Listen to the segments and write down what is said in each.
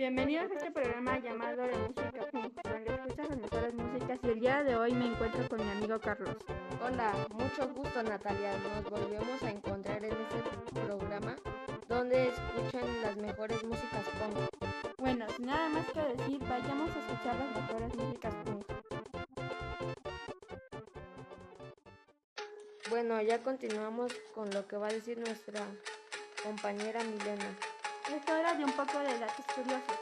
Bienvenidos a este programa llamado de música punk, donde escuchas las mejores músicas y el día de hoy me encuentro con mi amigo Carlos. Hola, mucho gusto Natalia. Nos volvemos a encontrar en este programa donde escuchan las mejores músicas punk. Bueno, sin nada más que decir, vayamos a escuchar las mejores músicas punk. Bueno, ya continuamos con lo que va a decir nuestra compañera Milena. Es hora de un poco de datos curiosos.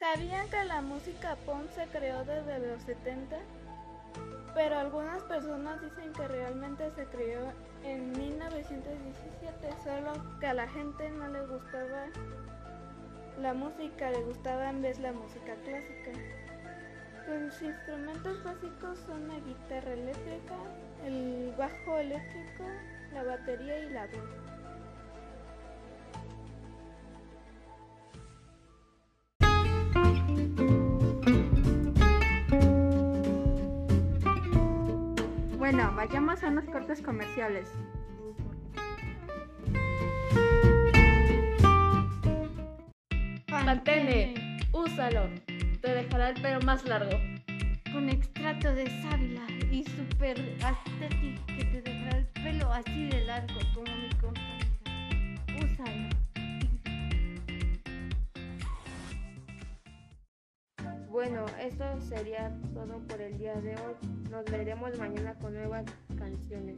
¿Sabían que la música punk se creó desde los 70? Pero algunas personas dicen que realmente se creó en 1917, solo que a la gente no le gustaba la música, le gustaba en vez la música clásica. Sus instrumentos básicos son la guitarra eléctrica, el bajo eléctrico, la batería y la voz. Bueno, vayamos a unos cortes comerciales. Pantene, úsalo. Te dejará el pelo más largo. con extracto de sábila y super estético que te dejará el pelo así de largo como mi compañera. Úsalo. Bueno, esto sería todo por el día de hoy. Nos veremos mañana con nuevas canciones.